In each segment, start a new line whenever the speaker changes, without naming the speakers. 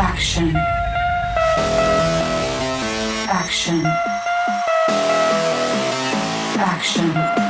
Action. Action. Action.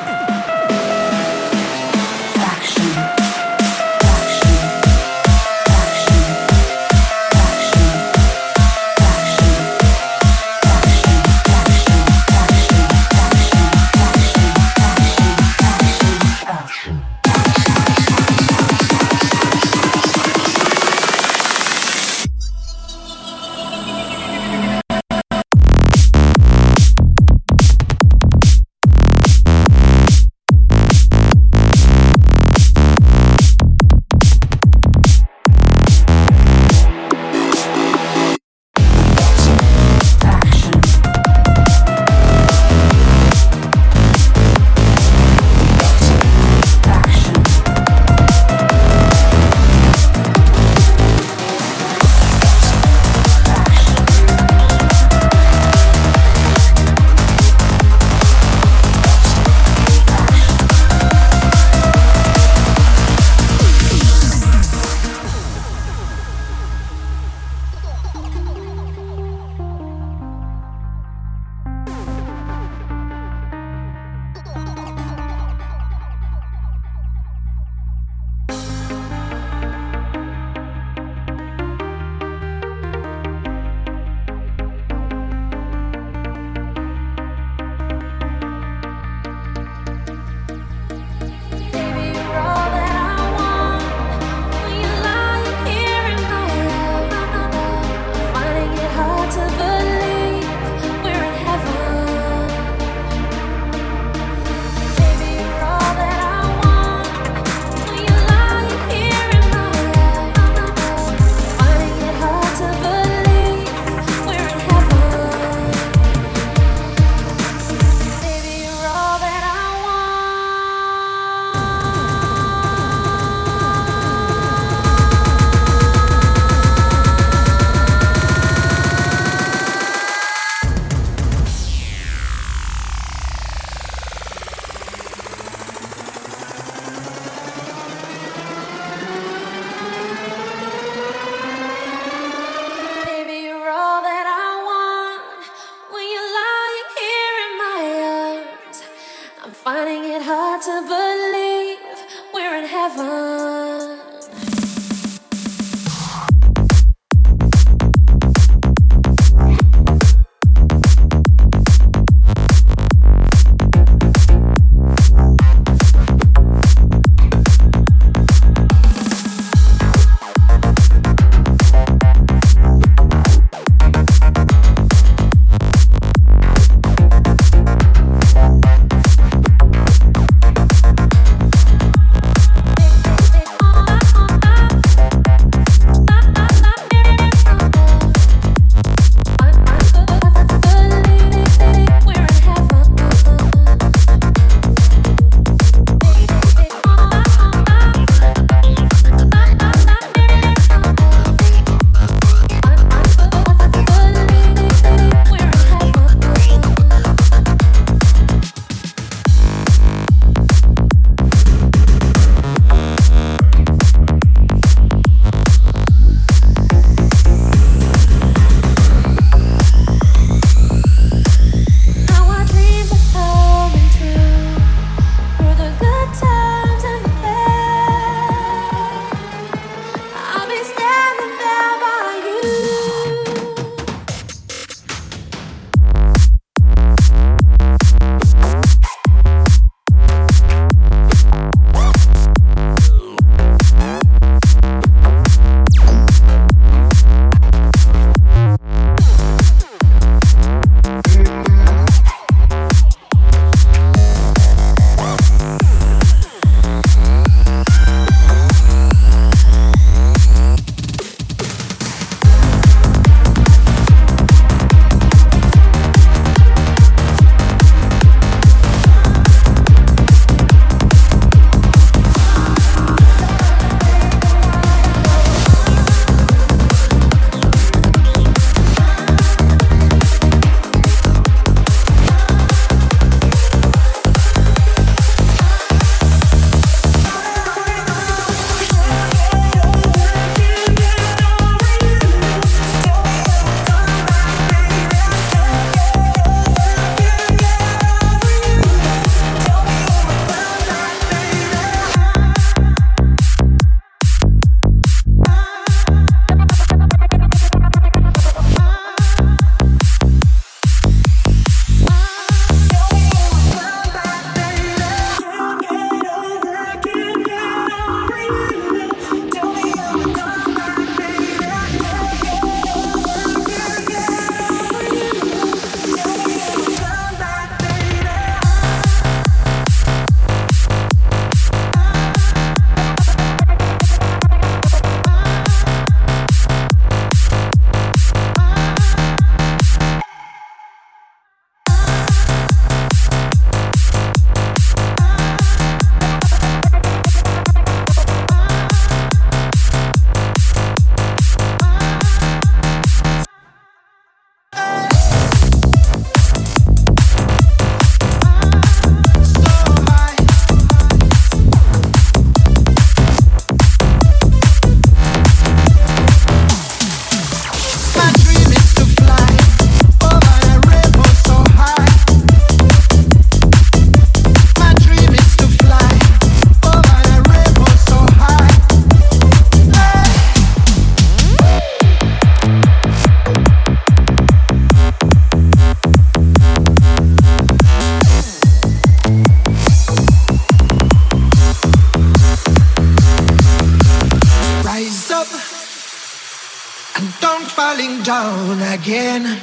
Again.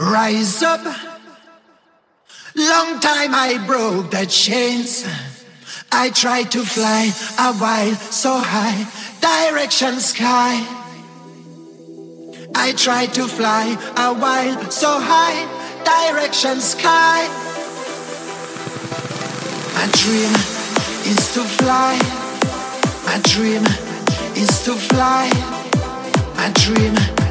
Rise up. Long time I broke the chains. I tried to fly a while so high, direction sky. I tried to fly a while so high, direction sky. My dream is to fly. My dream is to fly. My dream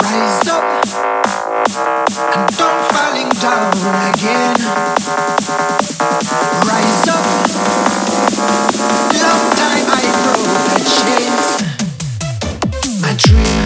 Rise up and don't falling down again. Dream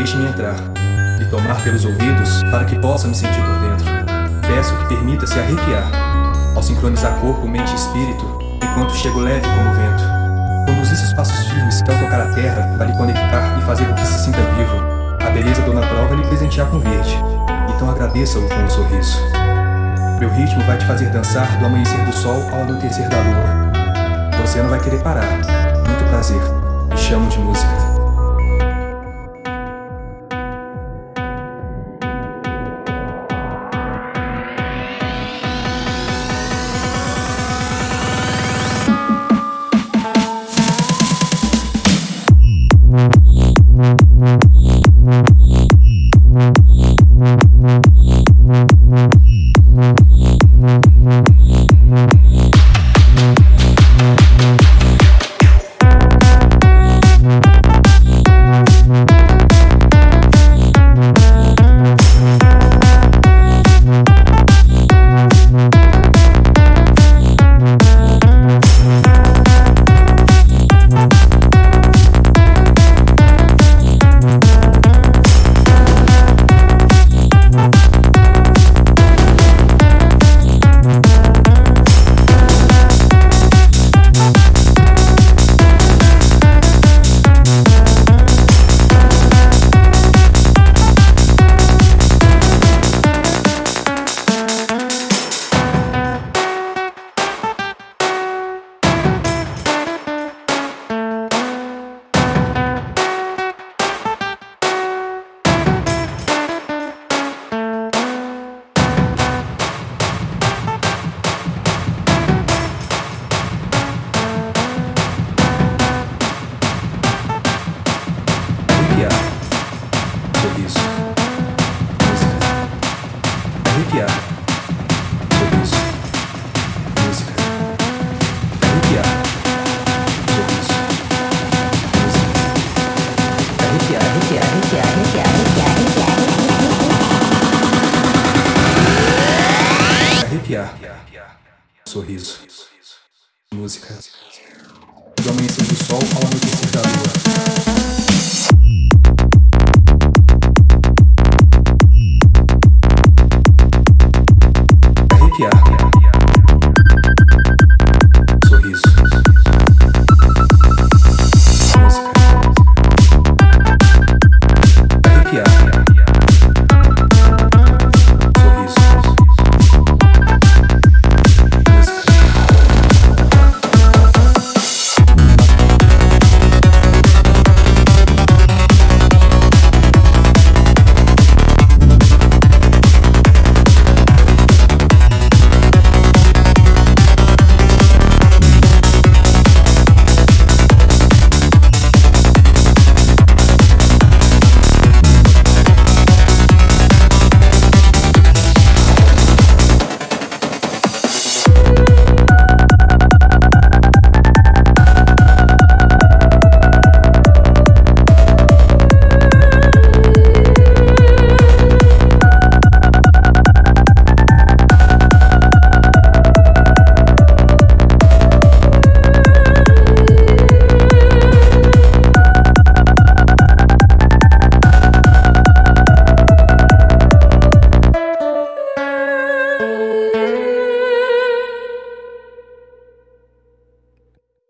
deixe-me entrar, e tomar pelos ouvidos para que possa me sentir por dentro. Peço que permita se arrepiar, ao sincronizar corpo, mente e espírito, enquanto chego leve como o vento, conduzindo Produzisse os passos firmes que ao tocar a terra vai lhe conectar e fazer com que se sinta vivo. A beleza dona prova lhe presentear com verde. Então agradeça-o com um sorriso. Meu ritmo vai te fazer dançar do amanhecer do sol ao anoitecer da lua. Você não vai querer parar. Muito prazer. Me chamo de música. Sorriso. Música. Do amanhecer do sol ao anoitecer da lua. Arrepiar.